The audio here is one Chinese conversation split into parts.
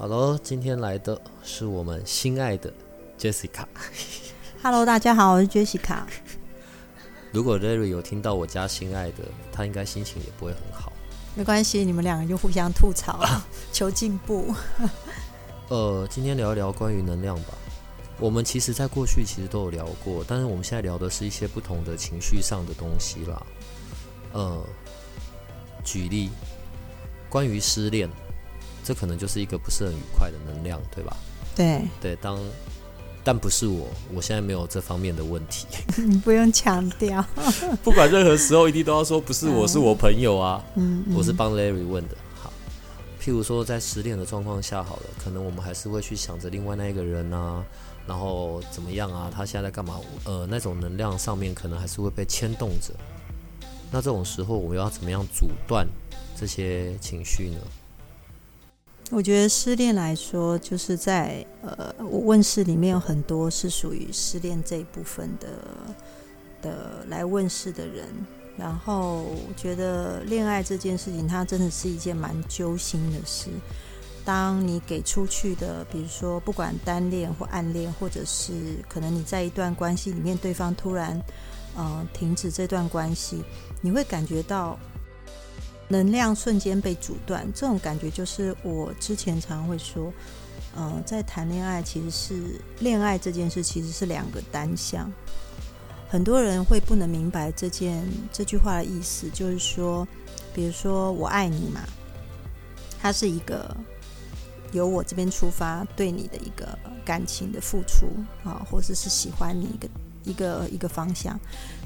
好喽，今天来的是我们心爱的 Jessica。Hello，大家好，我是 Jessica。如果 Larry 有听到我家心爱的，他应该心情也不会很好。没关系，你们两个就互相吐槽，求进步。呃，今天聊一聊关于能量吧。我们其实在过去其实都有聊过，但是我们现在聊的是一些不同的情绪上的东西啦。呃，举例，关于失恋，这可能就是一个不是很愉快的能量，对吧？对，对，当但不是我，我现在没有这方面的问题。你不用强调。不管任何时候，一定都要说不是我，是我朋友啊。嗯，我是帮 Larry 问的。好，譬如说在失恋的状况下，好了，可能我们还是会去想着另外那一个人啊，然后怎么样啊，他现在在干嘛？呃，那种能量上面可能还是会被牵动着。那这种时候，我要怎么样阻断这些情绪呢？我觉得失恋来说，就是在呃，我问世里面有很多是属于失恋这一部分的的来问世的人。然后我觉得恋爱这件事情，它真的是一件蛮揪心的事。当你给出去的，比如说不管单恋或暗恋，或者是可能你在一段关系里面，对方突然呃停止这段关系，你会感觉到能量瞬间被阻断。这种感觉就是我之前常会说，呃，在谈恋爱其实是恋爱这件事其实是两个单向。很多人会不能明白这件这句话的意思，就是说，比如说我爱你嘛，它是一个由我这边出发对你的一个感情的付出啊，或者是喜欢你一个一个一个方向。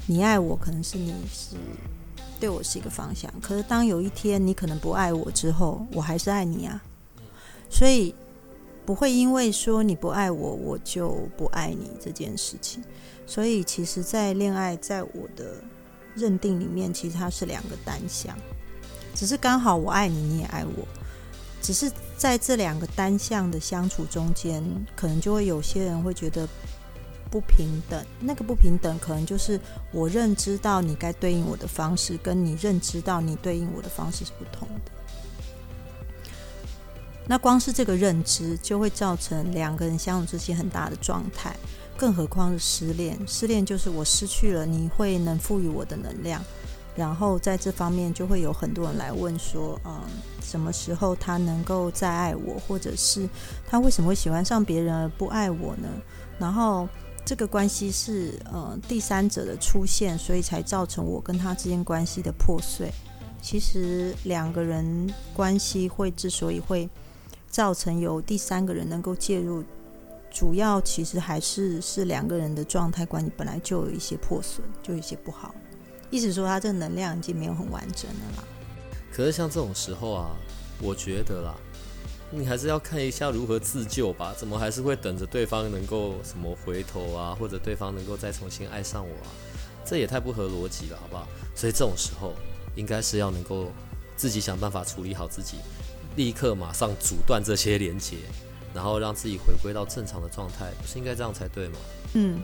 你爱我，可能是你是对我是一个方向。可是当有一天你可能不爱我之后，我还是爱你啊，所以不会因为说你不爱我，我就不爱你这件事情。所以其实，在恋爱，在我的认定里面，其实它是两个单向，只是刚好我爱你，你也爱我。只是在这两个单向的相处中间，可能就会有些人会觉得不平等。那个不平等，可能就是我认知到你该对应我的方式，跟你认知到你对应我的方式是不同的。那光是这个认知，就会造成两个人相处之间很大的状态。更何况是失恋，失恋就是我失去了你会能赋予我的能量。然后在这方面就会有很多人来问说，嗯，什么时候他能够再爱我，或者是他为什么会喜欢上别人而不爱我呢？然后这个关系是呃第三者的出现，所以才造成我跟他之间关系的破碎。其实两个人关系会之所以会造成有第三个人能够介入，主要其实还是是两个人的状态关系本来就有一些破损，就有一些不好。意思说，他这个能量已经没有很完整了啦。可是像这种时候啊，我觉得啦，你还是要看一下如何自救吧。怎么还是会等着对方能够什么回头啊，或者对方能够再重新爱上我啊？这也太不合逻辑了，好不好？所以这种时候，应该是要能够自己想办法处理好自己，立刻马上阻断这些连接，然后让自己回归到正常的状态，不是应该这样才对吗？嗯。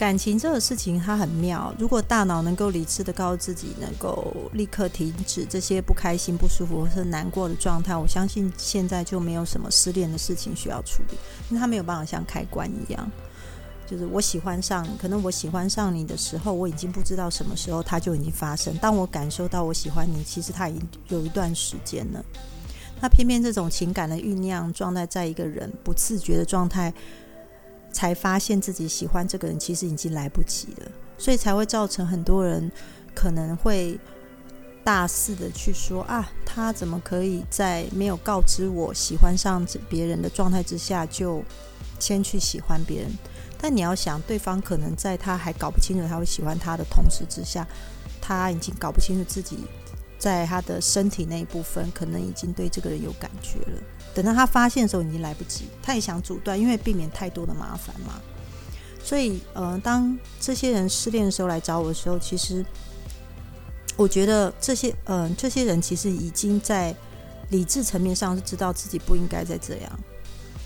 感情这个事情它很妙，如果大脑能够理智的告诉自己，能够立刻停止这些不开心、不舒服或是难过的状态，我相信现在就没有什么失恋的事情需要处理，因为它没有办法像开关一样，就是我喜欢上，可能我喜欢上你的时候，我已经不知道什么时候它就已经发生。当我感受到我喜欢你，其实它已经有一段时间了。那偏偏这种情感的酝酿状态，在一个人不自觉的状态。才发现自己喜欢这个人，其实已经来不及了，所以才会造成很多人可能会大肆的去说啊，他怎么可以在没有告知我喜欢上别人的状态之下，就先去喜欢别人？但你要想，对方可能在他还搞不清楚他会喜欢他的同时之下，他已经搞不清楚自己在他的身体那一部分，可能已经对这个人有感觉了。等到他发现的时候，已经来不及。他也想阻断，因为避免太多的麻烦嘛。所以，呃，当这些人失恋的时候来找我的时候，其实我觉得这些，嗯，这些人其实已经在理智层面上是知道自己不应该再这样，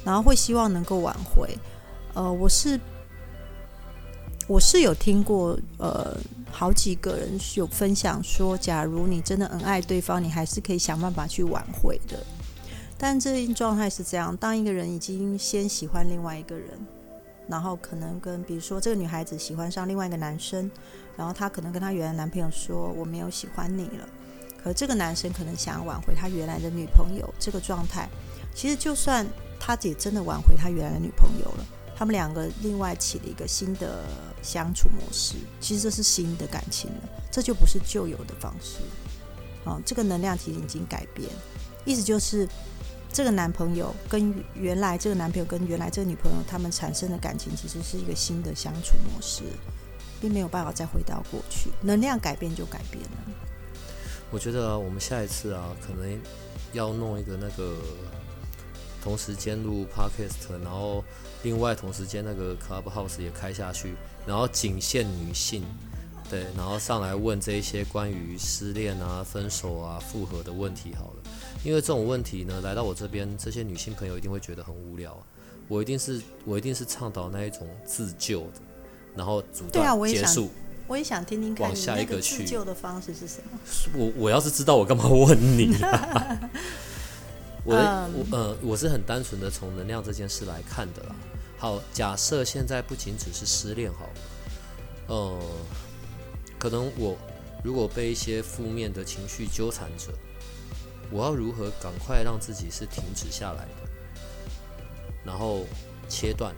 然后会希望能够挽回。呃，我是我是有听过，呃，好几个人有分享说，假如你真的很爱对方，你还是可以想办法去挽回的。但这一状态是这样：当一个人已经先喜欢另外一个人，然后可能跟比如说这个女孩子喜欢上另外一个男生，然后她可能跟她原来男朋友说我没有喜欢你了，可这个男生可能想要挽回他原来的女朋友，这个状态其实就算他也真的挽回他原来的女朋友了，他们两个另外起了一个新的相处模式，其实这是新的感情了，这就不是旧有的方式。哦，这个能量其实已经改变，意思就是。这个男朋友跟原来这个男朋友跟原来这个女朋友，他们产生的感情其实是一个新的相处模式，并没有办法再回到过去。能量改变就改变了。我觉得我们下一次啊，可能要弄一个那个同时间录 podcast，然后另外同时间那个 clubhouse 也开下去，然后仅限女性，对，然后上来问这一些关于失恋啊、分手啊、复合的问题，好了。因为这种问题呢，来到我这边，这些女性朋友一定会觉得很无聊。我一定是我一定是倡导那一种自救的，然后主动结束。我也想听听看，往下一个去自救的方式是什么？我我要是知道，我干嘛问你？我我呃，我是很单纯的从能量这件事来看的啦。好，假设现在不仅只是失恋好了，呃，可能我如果被一些负面的情绪纠缠着。我要如何赶快让自己是停止下来的，然后切断，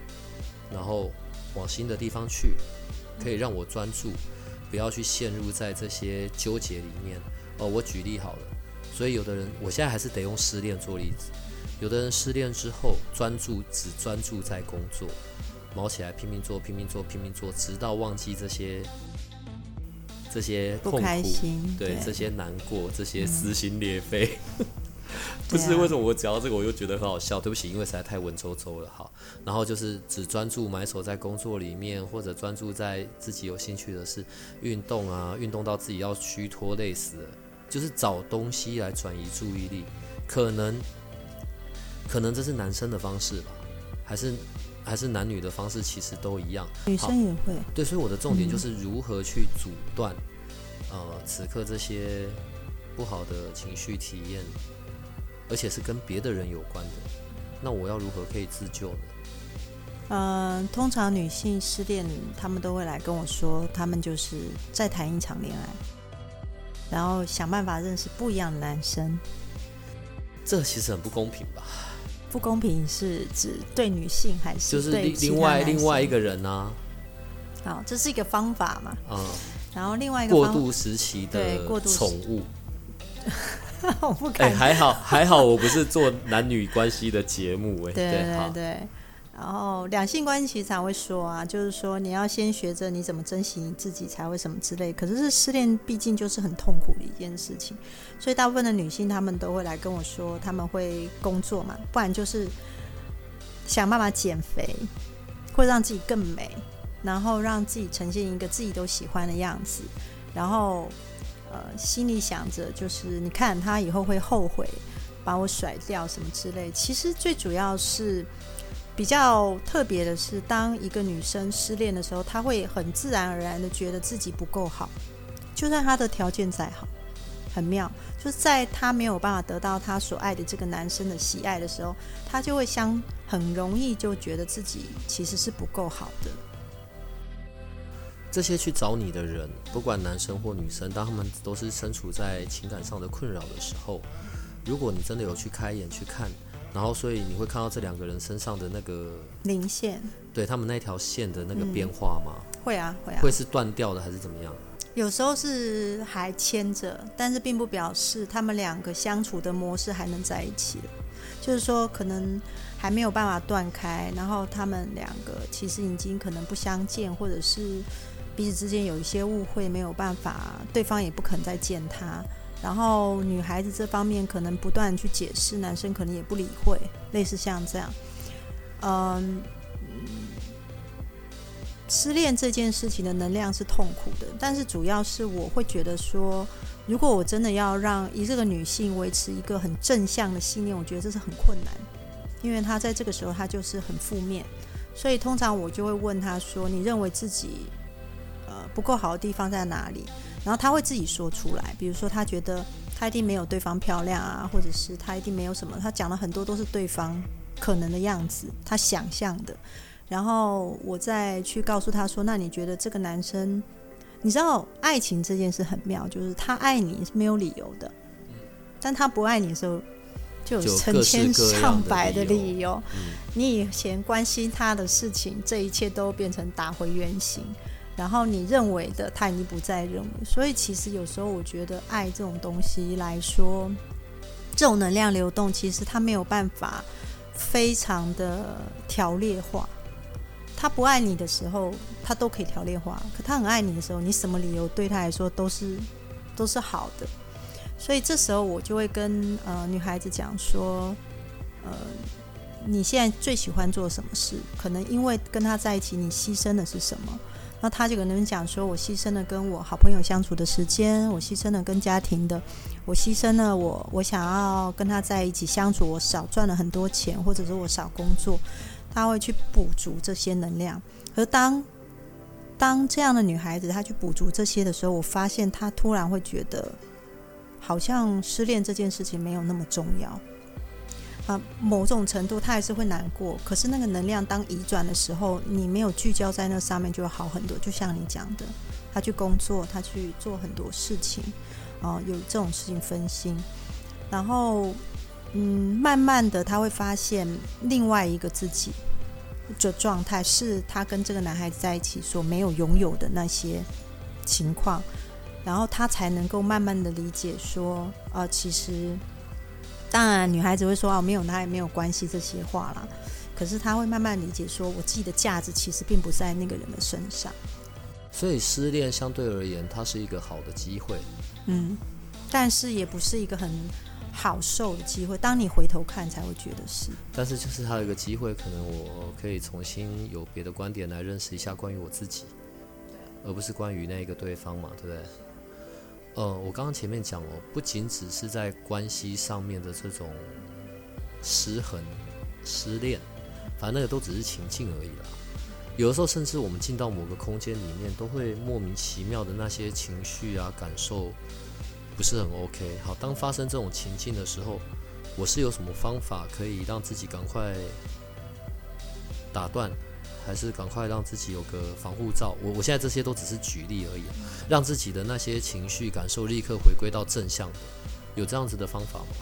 然后往新的地方去，可以让我专注，不要去陷入在这些纠结里面。哦，我举例好了，所以有的人，我现在还是得用失恋做例子。有的人失恋之后，专注只专注在工作，忙起来拼命做，拼命做，拼命做，直到忘记这些。这些痛苦，对这些难过，这些撕心裂肺，不是为什么我讲到这个我又觉得很好笑？对不起，因为实在太文绉绉了哈。然后就是只专注埋首在工作里面，或者专注在自己有兴趣的事，运动啊，运动到自己要虚脱累死了，就是找东西来转移注意力。可能，可能这是男生的方式吧，还是？还是男女的方式其实都一样，女生也会。对，所以我的重点就是如何去阻断，呃，此刻这些不好的情绪体验，而且是跟别的人有关的。那我要如何可以自救呢？嗯，通常女性失恋，她们都会来跟我说，她们就是再谈一场恋爱，然后想办法认识不一样的男生。这其实很不公平吧？不公平是指对女性还是就是另另外另外一个人呢？好，这是一个方法嘛？嗯。然后另外一个过渡时期的宠物，我不敢。还好还好，我不是做男女关系的节目哎。对对对。然后两性关系其实常会说啊，就是说你要先学着你怎么珍惜你自己，才会什么之类。可是是失恋，毕竟就是很痛苦的一件事情，所以大部分的女性她们都会来跟我说，他们会工作嘛，不然就是想办法减肥，会让自己更美，然后让自己呈现一个自己都喜欢的样子，然后呃心里想着就是你看他以后会后悔把我甩掉什么之类。其实最主要是。比较特别的是，当一个女生失恋的时候，她会很自然而然的觉得自己不够好，就算她的条件再好，很妙，就是在她没有办法得到她所爱的这个男生的喜爱的时候，她就会相很容易就觉得自己其实是不够好的。这些去找你的人，不管男生或女生，当他们都是身处在情感上的困扰的时候，如果你真的有去开眼去看。然后，所以你会看到这两个人身上的那个零线，对他们那条线的那个变化吗？会啊，会啊。会是断掉的还是怎么样？有时候是还牵着，但是并不表示他们两个相处的模式还能在一起就是说，可能还没有办法断开，然后他们两个其实已经可能不相见，或者是彼此之间有一些误会，没有办法，对方也不肯再见他。然后女孩子这方面可能不断去解释，男生可能也不理会，类似像这样。嗯，失恋这件事情的能量是痛苦的，但是主要是我会觉得说，如果我真的要让一这个女性维持一个很正向的信念，我觉得这是很困难，因为她在这个时候她就是很负面，所以通常我就会问她说：“你认为自己呃不够好的地方在哪里？”然后他会自己说出来，比如说他觉得他一定没有对方漂亮啊，或者是他一定没有什么，他讲了很多都是对方可能的样子，他想象的。然后我再去告诉他说：“那你觉得这个男生，你知道爱情这件事很妙，就是他爱你是没有理由的，但他不爱你的时候，就有成千上百的理由。你以前关心他的事情，这一切都变成打回原形。”然后你认为的，他已经不再认为。所以其实有时候我觉得，爱这种东西来说，这种能量流动，其实它没有办法非常的条列化。他不爱你的时候，他都可以条列化；可他很爱你的时候，你什么理由对他来说都是都是好的。所以这时候我就会跟呃女孩子讲说，呃，你现在最喜欢做什么事？可能因为跟他在一起，你牺牲的是什么？那他就可能讲说：“我牺牲了跟我好朋友相处的时间，我牺牲了跟家庭的，我牺牲了我我想要跟他在一起相处，我少赚了很多钱，或者是我少工作，他会去补足这些能量。而当当这样的女孩子她去补足这些的时候，我发现她突然会觉得，好像失恋这件事情没有那么重要。”啊，某种程度他还是会难过，可是那个能量当移转的时候，你没有聚焦在那上面，就会好很多。就像你讲的，他去工作，他去做很多事情，啊，有这种事情分心，然后，嗯，慢慢的他会发现另外一个自己的状态，是他跟这个男孩子在一起所没有拥有的那些情况，然后他才能够慢慢的理解说，啊，其实。当然，女孩子会说：“啊，没有他也没有关系。”这些话啦，可是她会慢慢理解，说我自己的价值其实并不在那个人的身上。所以失恋相对而言，它是一个好的机会。嗯，但是也不是一个很好受的机会。当你回头看，才会觉得是。但是就是它有一个机会，可能我可以重新有别的观点来认识一下关于我自己，而不是关于那个对方嘛，对不对？呃，我刚刚前面讲哦，不仅只是在关系上面的这种失衡、失恋，反正那个都只是情境而已啦。有的时候，甚至我们进到某个空间里面，都会莫名其妙的那些情绪啊、感受不是很 OK。好，当发生这种情境的时候，我是有什么方法可以让自己赶快打断？还是赶快让自己有个防护罩。我我现在这些都只是举例而已，让自己的那些情绪感受立刻回归到正向的，有这样子的方法吗？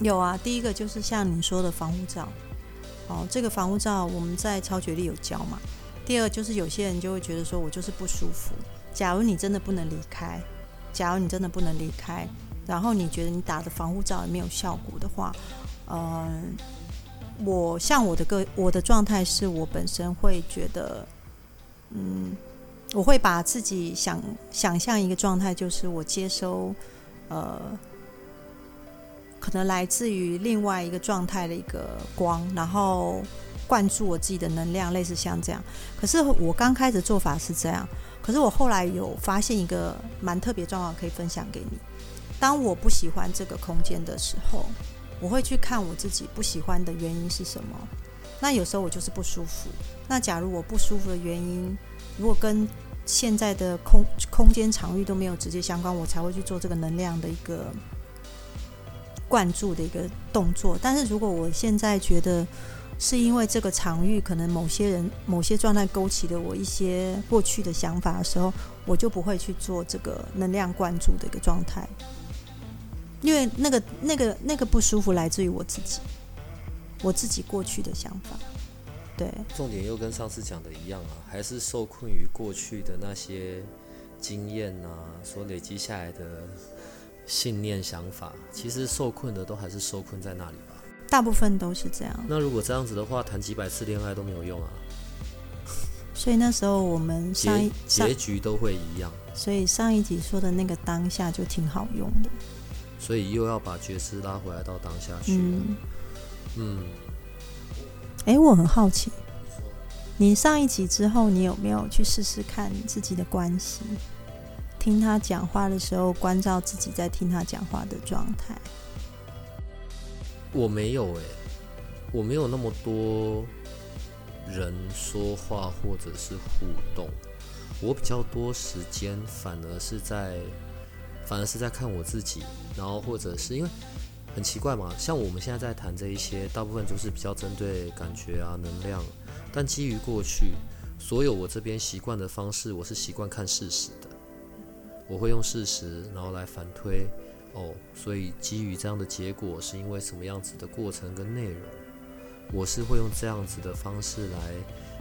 有啊，第一个就是像你说的防护罩。哦，这个防护罩我们在超觉力有教嘛。第二就是有些人就会觉得说我就是不舒服。假如你真的不能离开，假如你真的不能离开，然后你觉得你打的防护罩也没有效果的话，嗯。我像我的个我的状态是我本身会觉得，嗯，我会把自己想想象一个状态，就是我接收呃，可能来自于另外一个状态的一个光，然后灌注我自己的能量，类似像这样。可是我刚开始做法是这样，可是我后来有发现一个蛮特别状况，可以分享给你。当我不喜欢这个空间的时候。我会去看我自己不喜欢的原因是什么。那有时候我就是不舒服。那假如我不舒服的原因，如果跟现在的空空间场域都没有直接相关，我才会去做这个能量的一个灌注的一个动作。但是如果我现在觉得是因为这个场域可能某些人某些状态勾起了我一些过去的想法的时候，我就不会去做这个能量灌注的一个状态。因为那个、那个、那个不舒服来自于我自己，我自己过去的想法。对，重点又跟上次讲的一样啊，还是受困于过去的那些经验啊，所累积下来的信念、想法。其实受困的都还是受困在那里吧。大部分都是这样。那如果这样子的话，谈几百次恋爱都没有用啊。所以那时候我们上一结局都会一样。所以上一集说的那个当下就挺好用的。所以又要把觉知拉回来到当下去了。嗯，嗯，哎，我很好奇，你上一集之后，你有没有去试试看自己的关系？听他讲话的时候，关照自己在听他讲话的状态。我没有诶、我没有那么多人说话或者是互动，我比较多时间反而是在，反而是在看我自己，然后或者是因为很奇怪嘛，像我们现在在谈这一些，大部分就是比较针对感觉啊、能量，但基于过去所有我这边习惯的方式，我是习惯看事实的，我会用事实然后来反推。哦，所以基于这样的结果，是因为什么样子的过程跟内容，我是会用这样子的方式来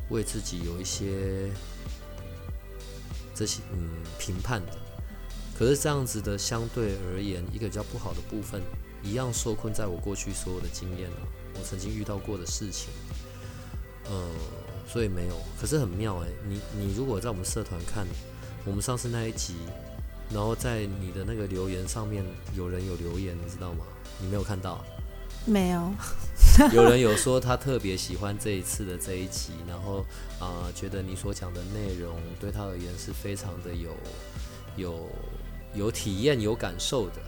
为自己有一些这些嗯评判的。可是这样子的相对而言，一个比较不好的部分，一样受困在我过去所有的经验啊，我曾经遇到过的事情，嗯，所以没有。可是很妙诶、你你如果在我们社团看，我们上次那一集。然后在你的那个留言上面，有人有留言，你知道吗？你没有看到？没有，有人有说他特别喜欢这一次的这一集，然后啊、呃觉得你所讲的内容对他而言是非常的有有有体验、有感受的。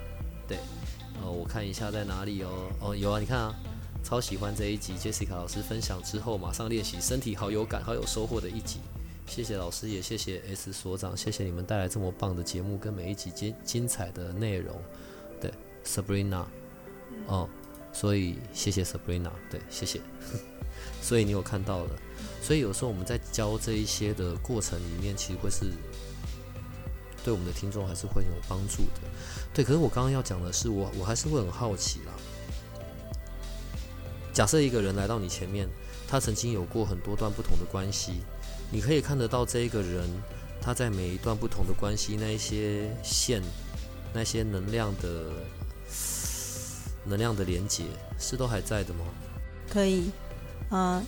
对，呃，我看一下在哪里哦。哦，有啊，你看啊，超喜欢这一集，Jessica 老师分享之后马上练习，身体好有感、好有收获的一集。谢谢老师，也谢谢 S 所长，谢谢你们带来这么棒的节目跟每一集精精彩的内容。对，Sabrina，哦，所以谢谢 Sabrina，对，谢谢。所以你有看到了，所以有时候我们在教这一些的过程里面，其实会是对我们的听众还是会有帮助的。对，可是我刚刚要讲的是，我我还是会很好奇啦。假设一个人来到你前面，他曾经有过很多段不同的关系。你可以看得到这一个人，他在每一段不同的关系，那一些线，那些能量的能量的连接，是都还在的吗？可以。呃，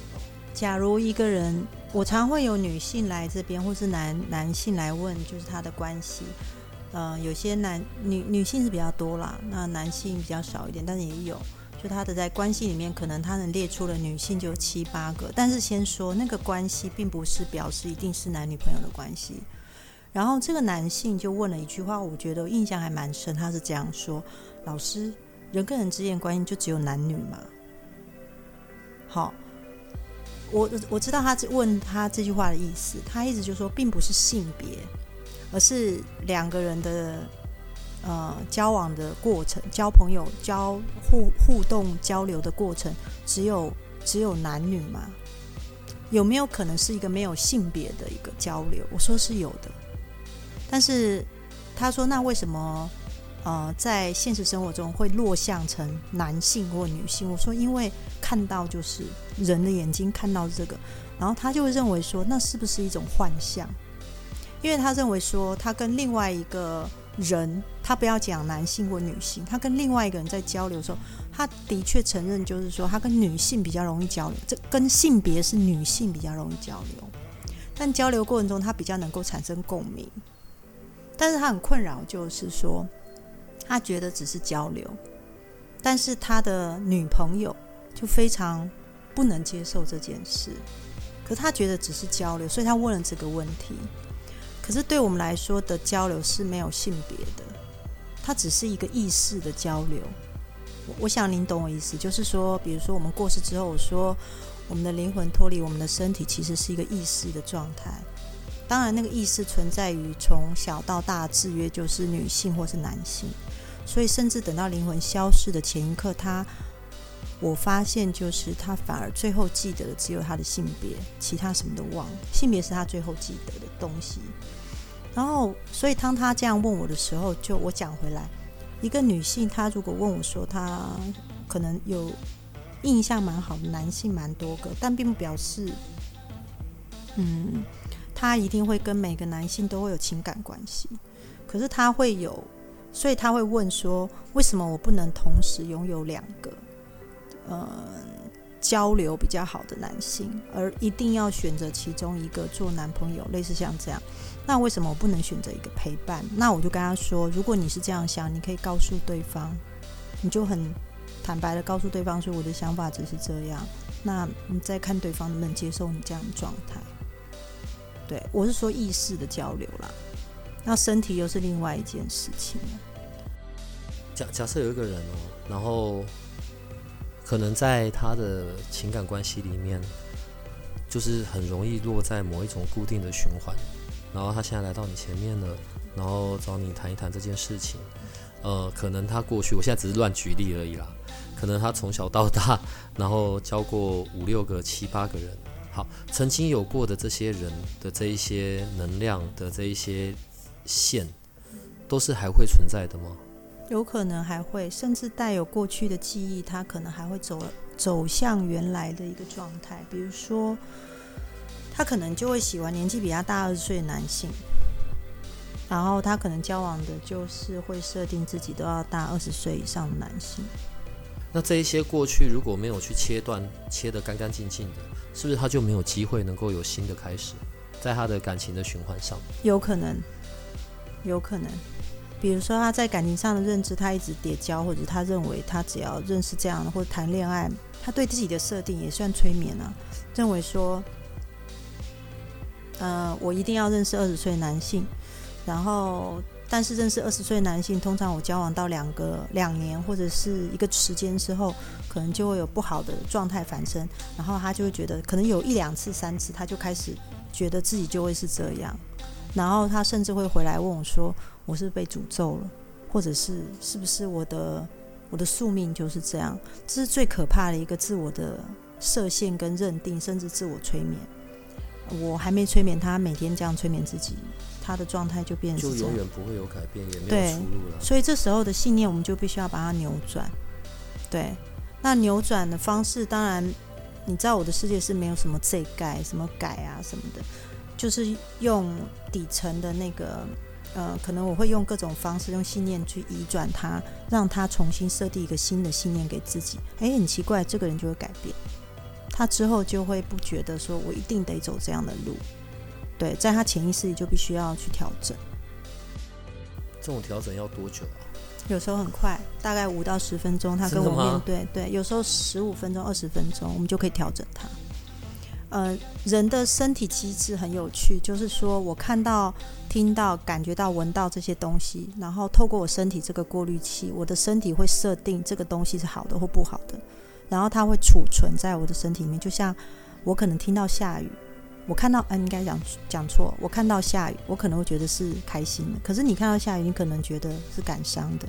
假如一个人，我常会有女性来这边，或是男男性来问，就是他的关系。呃，有些男女女性是比较多啦，那男性比较少一点，但是也有。就他的在关系里面，可能他能列出了女性就七八个，但是先说那个关系，并不是表示一定是男女朋友的关系。然后这个男性就问了一句话，我觉得印象还蛮深，他是这样说：“老师，人跟人之间关系就只有男女吗？”好，我我知道他问他这句话的意思，他意思就说，并不是性别，而是两个人的。呃，交往的过程、交朋友、交互互动、交流的过程，只有只有男女嘛？有没有可能是一个没有性别的一个交流？我说是有的，但是他说，那为什么呃，在现实生活中会落向成男性或女性？我说，因为看到就是人的眼睛看到这个，然后他就会认为说，那是不是一种幻象？因为他认为说，他跟另外一个。人，他不要讲男性或女性，他跟另外一个人在交流的时候，他的确承认，就是说他跟女性比较容易交流，这跟性别是女性比较容易交流，但交流过程中他比较能够产生共鸣，但是他很困扰，就是说他觉得只是交流，但是他的女朋友就非常不能接受这件事，可他觉得只是交流，所以他问了这个问题。可是对我们来说的交流是没有性别的，它只是一个意识的交流。我想您懂我意思，就是说，比如说我们过世之后，我说我们的灵魂脱离我们的身体，其实是一个意识的状态。当然，那个意识存在于从小到大制约，就是女性或是男性。所以，甚至等到灵魂消失的前一刻，他我发现就是他反而最后记得的只有他的性别，其他什么都忘了。性别是他最后记得的东西。然后，所以当他这样问我的时候，就我讲回来，一个女性，她如果问我说，她可能有印象蛮好的男性蛮多个，但并不表示，嗯，她一定会跟每个男性都会有情感关系。可是她会有，所以他会问说，为什么我不能同时拥有两个？呃，交流比较好的男性，而一定要选择其中一个做男朋友，类似像这样。那为什么我不能选择一个陪伴？那我就跟他说，如果你是这样想，你可以告诉对方，你就很坦白的告诉对方说，我的想法只是这样。那你再看对方能不能接受你这样的状态。对我是说意识的交流啦，那身体又是另外一件事情。假假设有一个人哦，然后可能在他的情感关系里面，就是很容易落在某一种固定的循环，然后他现在来到你前面了，然后找你谈一谈这件事情。呃，可能他过去，我现在只是乱举例而已啦。可能他从小到大，然后教过五六个、七八个人。好，曾经有过的这些人的这一些能量的这一些线，都是还会存在的吗？有可能还会，甚至带有过去的记忆，他可能还会走走向原来的一个状态。比如说，他可能就会喜欢年纪比他大二十岁的男性，然后他可能交往的就是会设定自己都要大二十岁以上的男性。那这一些过去如果没有去切断、切得干干净净的，是不是他就没有机会能够有新的开始，在他的感情的循环上？有可能，有可能。比如说他在感情上的认知，他一直叠交，或者他认为他只要认识这样的或者谈恋爱，他对自己的设定也算催眠啊，认为说，呃，我一定要认识二十岁男性，然后。但是认识二十岁男性，通常我交往到两个两年或者是一个时间之后，可能就会有不好的状态反生，然后他就会觉得可能有一两次、三次，他就开始觉得自己就会是这样，然后他甚至会回来问我说：“我是被诅咒了，或者是是不是我的我的宿命就是这样？”这是最可怕的一个自我的设限跟认定，甚至自我催眠。我还没催眠他，每天这样催眠自己。他的状态就变成就永远不会有改变，也没有出路了。所以这时候的信念，我们就必须要把它扭转。对，那扭转的方式，当然你知道，我的世界是没有什么这改、什么改啊什么的，就是用底层的那个，呃，可能我会用各种方式，用信念去移转它，让他重新设定一个新的信念给自己。哎，很奇怪，这个人就会改变，他之后就会不觉得说我一定得走这样的路。对，在他潜意识里就必须要去调整。这种调整要多久啊？有时候很快，大概五到十分钟。他跟我面对，对，有时候十五分钟、二十分钟，我们就可以调整他。呃，人的身体机制很有趣，就是说我看到、听到、感觉到、闻到这些东西，然后透过我身体这个过滤器，我的身体会设定这个东西是好的或不好的，然后它会储存在我的身体里面。就像我可能听到下雨。我看到，嗯，应该讲讲错。我看到下雨，我可能会觉得是开心的。可是你看到下雨，你可能觉得是感伤的。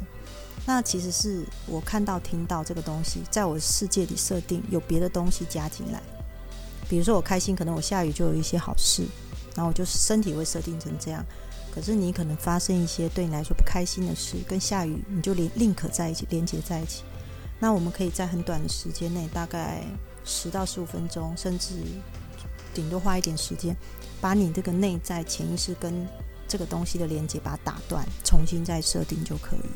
那其实是我看到、听到这个东西，在我的世界里设定有别的东西加进来。比如说我开心，可能我下雨就有一些好事，然后我就身体会设定成这样。可是你可能发生一些对你来说不开心的事，跟下雨你就连宁可在一起，连接在一起。那我们可以在很短的时间内，大概十到十五分钟，甚至。顶多花一点时间，把你这个内在潜意识跟这个东西的连接把它打断，重新再设定就可以。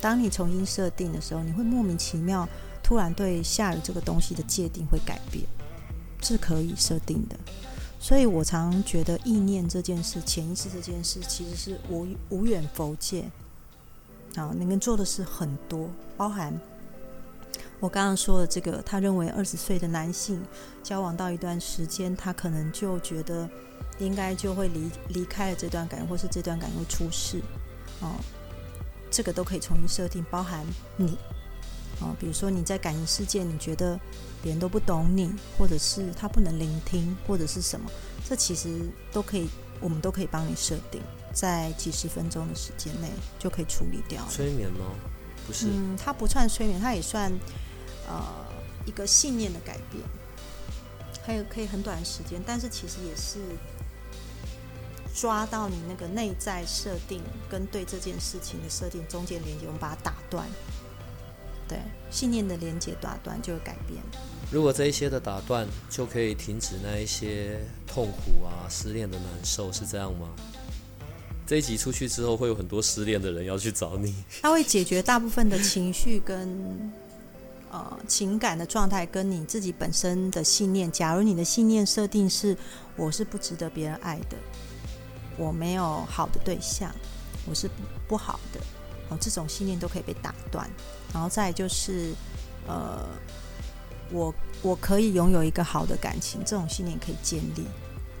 当你重新设定的时候，你会莫名其妙突然对下雨这个东西的界定会改变，是可以设定的。所以我常觉得意念这件事、潜意识这件事，其实是无无远佛界啊，你能做的事很多，包含。我刚刚说的这个，他认为二十岁的男性交往到一段时间，他可能就觉得应该就会离离开了这段感情，或是这段感情会出事，哦，这个都可以重新设定，包含你，哦，比如说你在感情世界，你觉得别人都不懂你，或者是他不能聆听，或者是什么，这其实都可以，我们都可以帮你设定，在几十分钟的时间内就可以处理掉。催眠吗？不是，嗯，它不算催眠，它也算。呃，一个信念的改变，还有可以很短的时间，但是其实也是抓到你那个内在设定跟对这件事情的设定中间连接，我们把它打断。对，信念的连接打断就会改变。如果这一些的打断就可以停止那一些痛苦啊、失恋的难受，是这样吗？这一集出去之后，会有很多失恋的人要去找你。他会解决大部分的情绪跟。呃情感的状态跟你自己本身的信念。假如你的信念设定是我是不值得别人爱的，我没有好的对象，我是不不好的，这种信念都可以被打断。然后再就是呃，我我可以拥有一个好的感情，这种信念可以建立。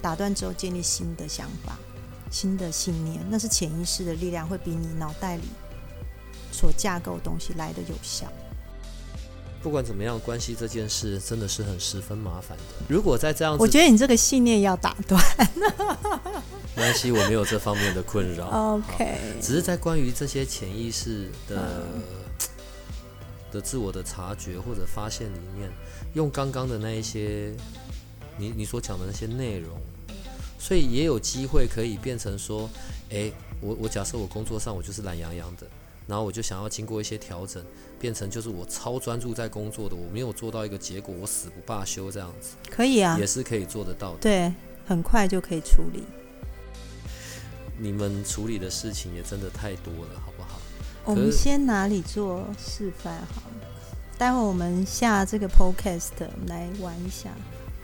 打断之后，建立新的想法、新的信念，那是潜意识的力量，会比你脑袋里所架构东西来的有效。不管怎么样，关系这件事真的是很十分麻烦的。如果在这样，我觉得你这个信念要打断。没关系，我没有这方面的困扰。OK，只是在关于这些潜意识的的自我的察觉或者发现里面，用刚刚的那一些。你你所讲的那些内容，所以也有机会可以变成说，诶，我我假设我工作上我就是懒洋洋的，然后我就想要经过一些调整，变成就是我超专注在工作的，我没有做到一个结果，我死不罢休这样子，可以啊，也是可以做得到的，对，很快就可以处理。你们处理的事情也真的太多了，好不好？我们先哪里做示范好了，待会我们下这个 podcast 来玩一下。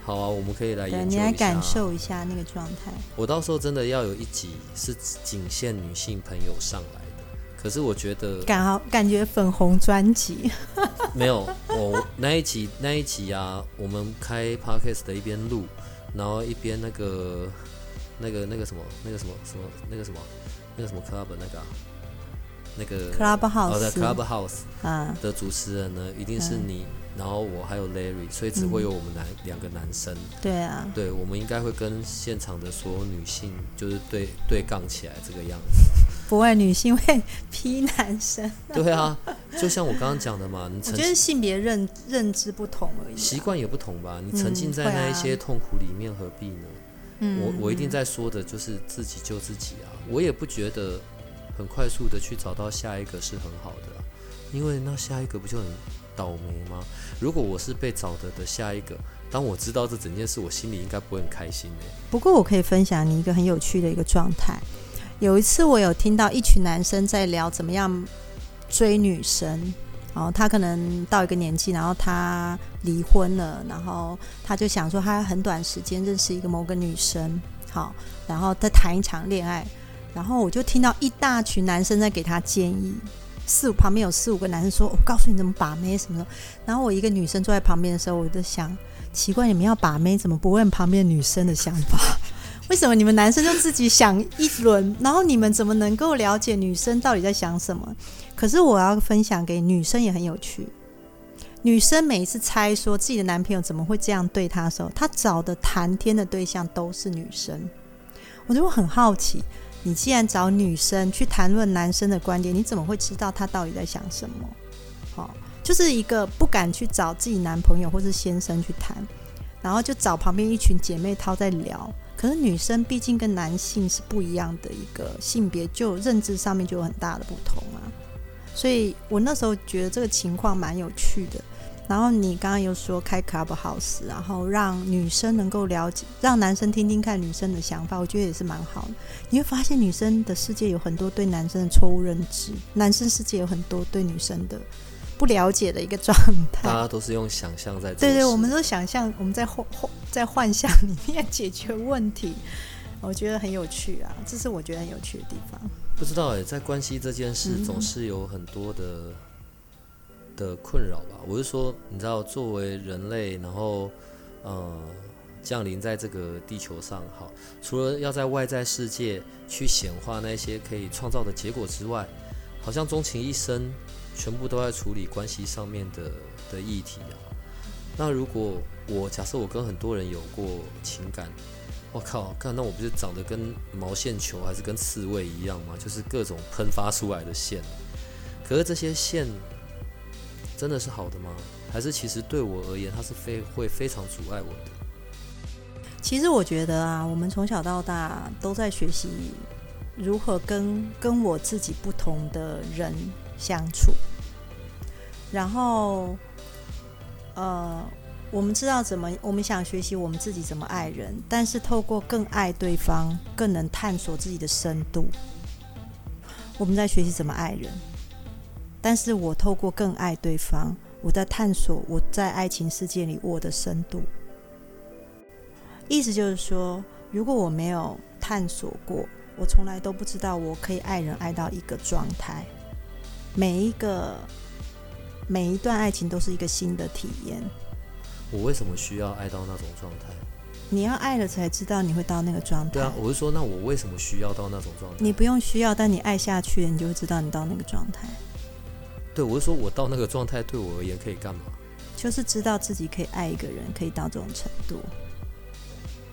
好啊，我们可以来研究一下。你来感受一下那个状态。我到时候真的要有一集是仅限女性朋友上来的，可是我觉得感好感觉粉红专辑。没有，我那一集那一集啊，我们开 podcast 的一边录，然后一边那个那个那个什么那个什么什么那个什么那个什么 club 那个那个 clubhouse 哦，在 clubhouse 啊的主持人呢，一定是你。然后我还有 Larry，所以只会有我们男两个男生。对啊，对，我们应该会跟现场的所有女性就是对对杠起来这个样子。不爱，女性会批 男生。对啊，就像我刚刚讲的嘛，你我觉得性别认认知不同而已，习惯也不同吧。你沉浸在那一些痛苦里面，何必呢？嗯，我我一定在说的就是自己救自己啊。我也不觉得很快速的去找到下一个是很好的，因为那下一个不就很。倒霉吗？如果我是被找的的下一个，当我知道这整件事，我心里应该不会很开心的。不过我可以分享你一个很有趣的一个状态。有一次我有听到一群男生在聊怎么样追女生，哦，他可能到一个年纪，然后他离婚了，然后他就想说他很短时间认识一个某个女生，好，然后再谈一场恋爱，然后我就听到一大群男生在给他建议。四旁边有四五个男生说：“我告诉你怎么把妹什么的。”然后我一个女生坐在旁边的时候，我就想，奇怪，你们要把妹怎么不问旁边女生的想法？为什么你们男生就自己想一轮？然后你们怎么能够了解女生到底在想什么？可是我要分享给女生也很有趣。女生每一次猜说自己的男朋友怎么会这样对她的时候，她找的谈天的对象都是女生。我就很好奇。你既然找女生去谈论男生的观点，你怎么会知道他到底在想什么？好，就是一个不敢去找自己男朋友或是先生去谈，然后就找旁边一群姐妹淘在聊。可是女生毕竟跟男性是不一样的一个性别，就认知上面就有很大的不同啊。所以我那时候觉得这个情况蛮有趣的。然后你刚刚又说开 club house，然后让女生能够了解，让男生听听看女生的想法，我觉得也是蛮好的。你会发现女生的世界有很多对男生的错误认知，男生世界有很多对女生的不了解的一个状态。大家都是用想象在对对，我们都想象我们在幻幻在幻象里面解决问题，我觉得很有趣啊，这是我觉得很有趣的地方。不知道哎，在关系这件事总是有很多的。的困扰吧，我是说，你知道，作为人类，然后，呃，降临在这个地球上，好，除了要在外在世界去显化那些可以创造的结果之外，好像钟情一生，全部都在处理关系上面的的议题啊。那如果我假设我跟很多人有过情感，我靠，看那我不是长得跟毛线球还是跟刺猬一样吗？就是各种喷发出来的线，可是这些线。真的是好的吗？还是其实对我而言，它是非会非常阻碍我的？其实我觉得啊，我们从小到大都在学习如何跟跟我自己不同的人相处。然后，呃，我们知道怎么，我们想学习我们自己怎么爱人，但是透过更爱对方，更能探索自己的深度。我们在学习怎么爱人。但是我透过更爱对方，我在探索我在爱情世界里我的深度。意思就是说，如果我没有探索过，我从来都不知道我可以爱人爱到一个状态。每一个每一段爱情都是一个新的体验。我为什么需要爱到那种状态？你要爱了才知道你会到那个状态。对啊，我是说，那我为什么需要到那种状态？你不用需要，但你爱下去了，你就会知道你到那个状态。对，我是说我到那个状态对我而言可以干嘛？就是知道自己可以爱一个人，可以到这种程度。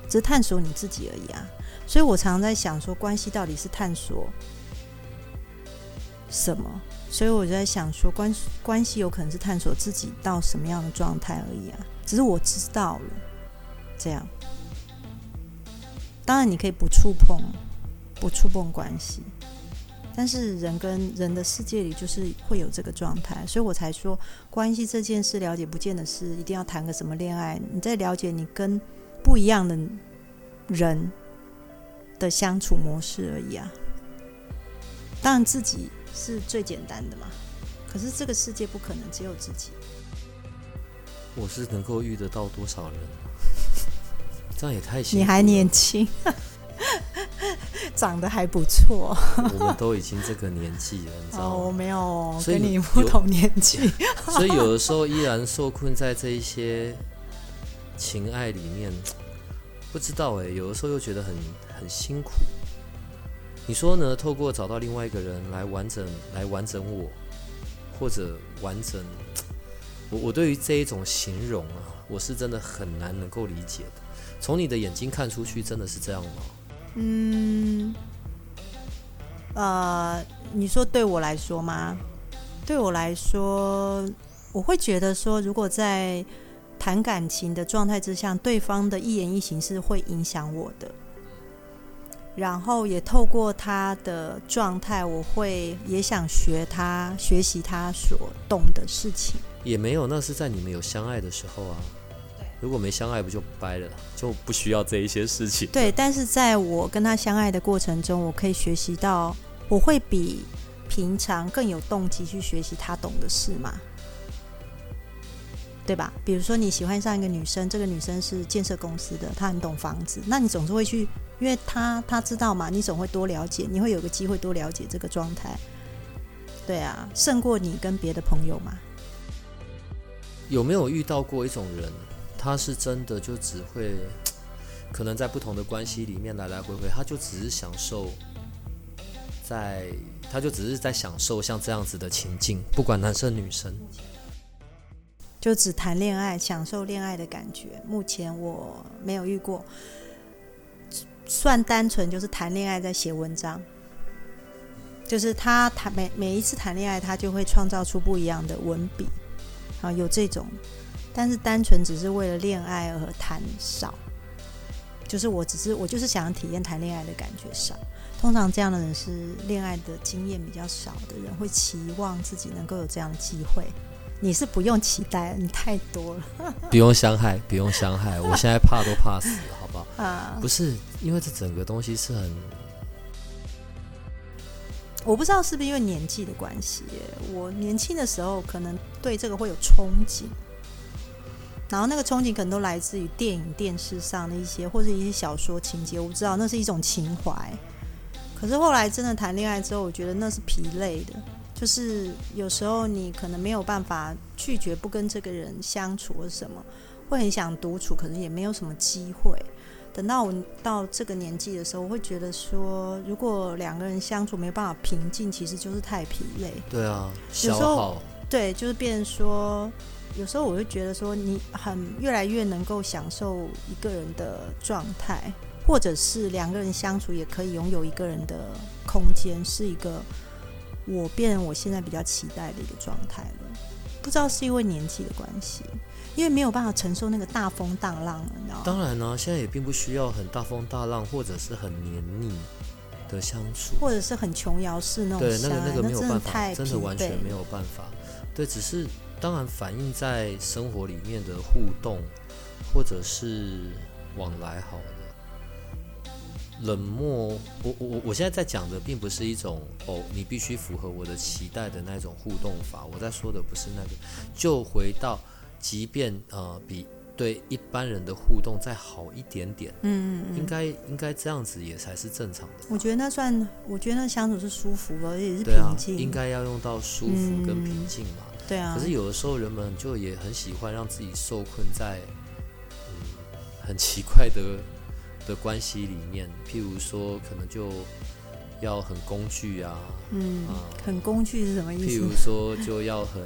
只是探索你自己而已啊，所以我常常在想说，关系到底是探索什么？所以我就在想说，关关系有可能是探索自己到什么样的状态而已啊。只是我知道了，这样。当然，你可以不触碰，不触碰关系，但是人跟人的世界里就是会有这个状态，所以我才说，关系这件事了解，不见得是一定要谈个什么恋爱，你在了解你跟。不一样的人的相处模式而已啊。当然自己是最简单的嘛，可是这个世界不可能只有自己。我是能够遇得到多少人？这样也太你还年轻，长得还不错。我们都已经这个年纪了，你知道吗？我没有跟你不同年纪，所以有的时候依然受困在这一些。情爱里面，不知道哎，有的时候又觉得很很辛苦。你说呢？透过找到另外一个人来完整，来完整我，或者完整 我，我对于这一种形容啊，我是真的很难能够理解的。从你的眼睛看出去，真的是这样吗？嗯，呃，你说对我来说吗？对我来说，我会觉得说，如果在谈感情的状态之下，对方的一言一行是会影响我的，然后也透过他的状态，我会也想学他，学习他所懂的事情。也没有，那是在你们有相爱的时候啊。如果没相爱，不就掰了，就不需要这一些事情。对，但是在我跟他相爱的过程中，我可以学习到，我会比平常更有动机去学习他懂的事嘛。对吧？比如说你喜欢上一个女生，这个女生是建设公司的，她很懂房子，那你总是会去，因为她她知道嘛，你总会多了解，你会有个机会多了解这个状态。对啊，胜过你跟别的朋友嘛。有没有遇到过一种人，他是真的就只会，可能在不同的关系里面来来回回，他就只是享受，在他就只是在享受像这样子的情境，不管男生女生。就只谈恋爱，享受恋爱的感觉。目前我没有遇过，算单纯就是谈恋爱在写文章。就是他谈每每一次谈恋爱，他就会创造出不一样的文笔啊，有这种。但是单纯只是为了恋爱而谈少，就是我只是我就是想体验谈恋爱的感觉少。通常这样的人是恋爱的经验比较少的人，会期望自己能够有这样的机会。你是不用期待，你太多了。不用伤害，不用伤害，我现在怕都怕死，好不好？啊，不是，因为这整个东西是很……我不知道是不是因为年纪的关系，我年轻的时候可能对这个会有憧憬，然后那个憧憬可能都来自于电影、电视上的一些或者一些小说情节，我不知道那是一种情怀。可是后来真的谈恋爱之后，我觉得那是疲累的。就是有时候你可能没有办法拒绝不跟这个人相处或什么，会很想独处，可能也没有什么机会。等到我到这个年纪的时候，我会觉得说，如果两个人相处没有办法平静，其实就是太疲累。对啊，有时候。对，就是变成说，有时候我会觉得说，你很越来越能够享受一个人的状态，或者是两个人相处也可以拥有一个人的空间，是一个。我变我现在比较期待的一个状态了，不知道是因为年纪的关系，因为没有办法承受那个大风大浪，你知道吗？当然呢，现在也并不需要很大风大浪，或者是很黏腻的相处，或者是很琼瑶式那种。对，那个那个没有办法，真的完全没有办法。对，只是当然反映在生活里面的互动，或者是往来好的，冷漠，我我我现在在讲的并不是一种哦，你必须符合我的期待的那种互动法。我在说的不是那个，就回到，即便呃比对一般人的互动再好一点点，嗯嗯应该应该这样子也才是正常的。我觉得那算，我觉得那相处是舒服的，而且是平，静。应该要用到舒服跟平静嘛。对啊。可是有的时候人们就也很喜欢让自己受困在嗯很奇怪的的关系里面，譬如说可能就要很工具啊，嗯啊，很工具是什么意思譬如？说就要很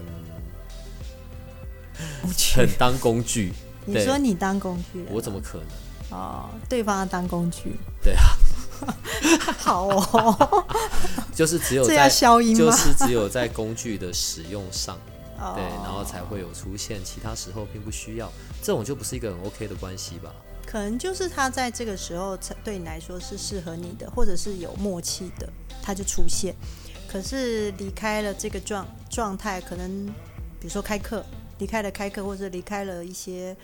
很当工具，你说你当工具，我怎么可能？哦，对方要当工具，对啊，好哦，就是只有在消音吗？就是只有在工具的使用上，哦对，然后才会有出现，其他时候并不需要，这种就不是一个很 OK 的关系吧？可能就是他在这个时候才对你来说是适合你的，或者是有默契的，他就出现。可是离开了这个状状态，可能比如说开课，离开了开课，或者离开了一些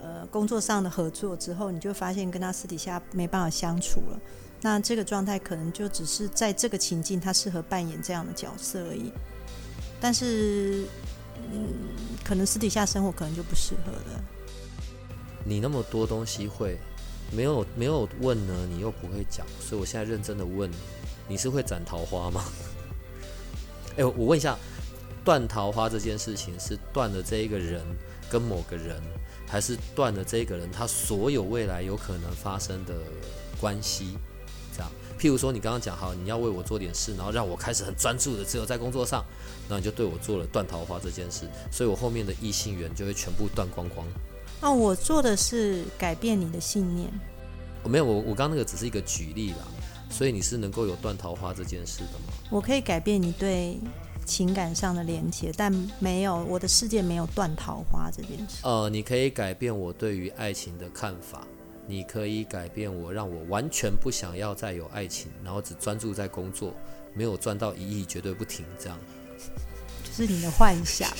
呃工作上的合作之后，你就发现跟他私底下没办法相处了。那这个状态可能就只是在这个情境，他适合扮演这样的角色而已。但是，嗯，可能私底下生活可能就不适合了。你那么多东西会，没有没有问呢，你又不会讲，所以我现在认真的问你，你是会斩桃花吗？哎、我我问一下，断桃花这件事情是断了这一个人跟某个人，还是断了这一个人他所有未来有可能发生的关系？这样，譬如说你刚刚讲好，你要为我做点事，然后让我开始很专注的只有在工作上，那你就对我做了断桃花这件事，所以我后面的异性缘就会全部断光光。哦，我做的是改变你的信念。我没有，我我刚刚那个只是一个举例啦，所以你是能够有断桃花这件事的吗？我可以改变你对情感上的连接，但没有我的世界没有断桃花这件事。呃，你可以改变我对于爱情的看法，你可以改变我，让我完全不想要再有爱情，然后只专注在工作，没有赚到一亿绝对不停这样。就是你的幻想。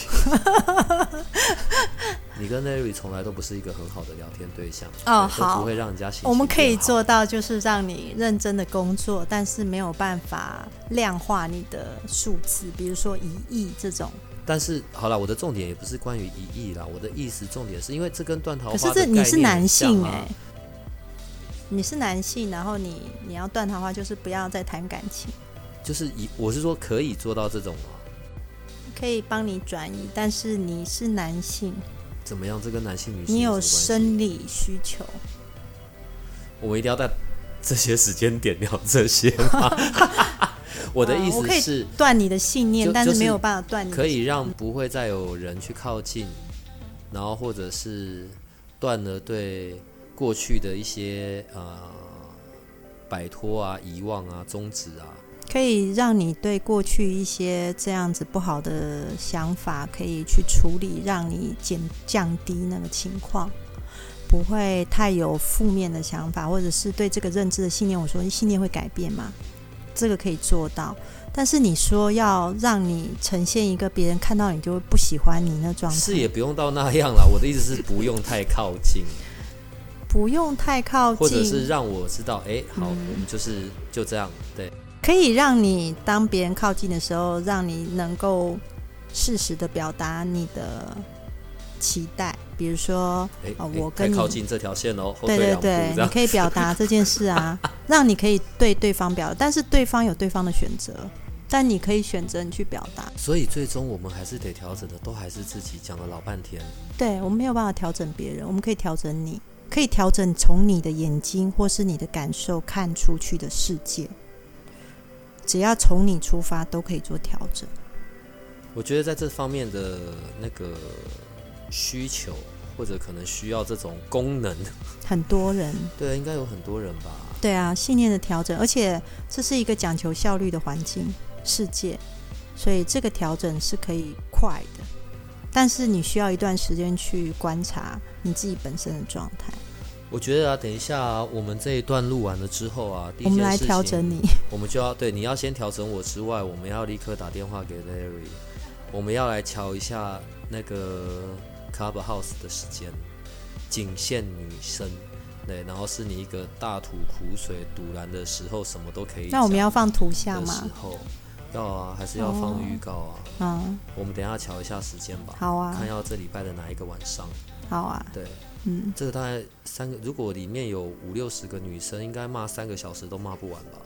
你跟 Larry 从来都不是一个很好的聊天对象哦好不会让人家我们可以做到，就是让你认真的工作，但是没有办法量化你的数字，比如说一亿这种。但是好了，我的重点也不是关于一亿啦，我的意思重点是因为这跟断桃花可是这你是男性哎、你是男性，然后你你要断桃花，就是不要再谈感情，就是以我是说可以做到这种吗？可以帮你转移，但是你是男性，怎么样？这跟男性女性你有生理需求。我们一定要在这些时间点聊这些吗？我的意思是，断你的信念，就就是没有办法断你可以让不会再有人去靠近，然后或者是断了对过去的一些呃摆脱啊、遗忘啊、终止啊。可以让你对过去一些这样子不好的想法可以去处理，让你减降低那个情况，不会太有负面的想法，或者是对这个认知的信念。我说信念会改变吗，这个可以做到。但是你说要让你呈现一个别人看到你就会不喜欢你那状态，是也不用到那样啦，我的意思是不用太靠近，不用太靠近或者是，让我知道，哎、好，嗯我们就是就这样，对。可以让你当别人靠近的时候，让你能够适时的表达你的期待，比如说，我跟你靠近这条线哦，对对对，你可以表达这件事啊，让你可以对对方表达，但是对方有对方的选择，但你可以选择你去表达。所以最终我们还是得调整的，都还是自己讲了老半天。对我们没有办法调整别人，我们可以调整你，可以调整从你的眼睛或是你的感受看出去的世界。只要从你出发，都可以做调整。我觉得在这方面的那个需求，或者可能需要这种功能，很多人 对，应该有很多人吧。对啊，信念的调整，而且这是一个讲求效率的环境世界，所以这个调整是可以快的，但是你需要一段时间去观察你自己本身的状态。我觉得啊，等一下、啊、我们这一段录完了之后啊，第一我们来件事情调整你，我们就要对你要先调整我之外，我们要立刻打电话给 Larry，我们要来瞧一下那个 Clubhouse 的时间，仅限女生，对，然后是你一个大吐苦水、堵然的时候，什么都可以那我们要放图像吗？时候，要啊，还是要放哦预告啊？嗯，我们等一下瞧一下时间吧，好啊。看，要这礼拜的哪一个晚上。好啊，对，这个大概三个，如果里面有五六十个女生，应该骂三个小时都骂不完吧？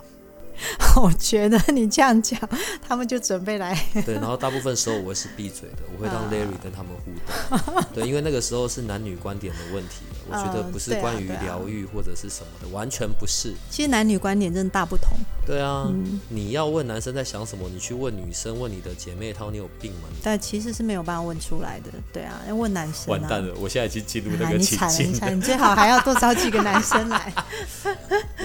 我觉得你这样讲，他们就准备来，对，然后大部分时候我会是闭嘴的，我会让啊 Larry 跟他们互动。对，因为那个时候是男女观点的问题，我觉得嗯不是关于疗愈或者是什么的，完全不是。其实男女观点真的大不同。对啊，嗯你要问男生在想什么，你去问女生，问你的姐妹淘，你有病吗？但其实是没有办法问出来的，对啊，要问男生、啊。完蛋了，我现在已经进入那啊，个情你惨了，你惨了，你最好还要多找几个男生来。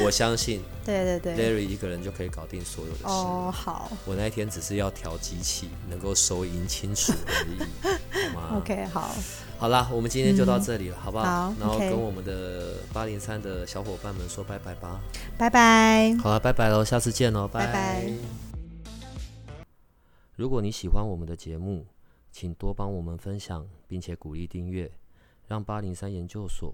我相信对对对，Larry 一个人就可以搞定所有的事。哦，好我那一天只是要调机器，能够收音清楚而已，好吗，OK，好，好啦，我们今天就到这里了，好不好？好然后跟我们的八零三的小伙伴们说拜拜吧。拜拜。好了，拜拜喽，下次见喽，拜拜如果你喜欢我们的节目，请多帮我们分享，并且鼓励订阅，让八零三研究所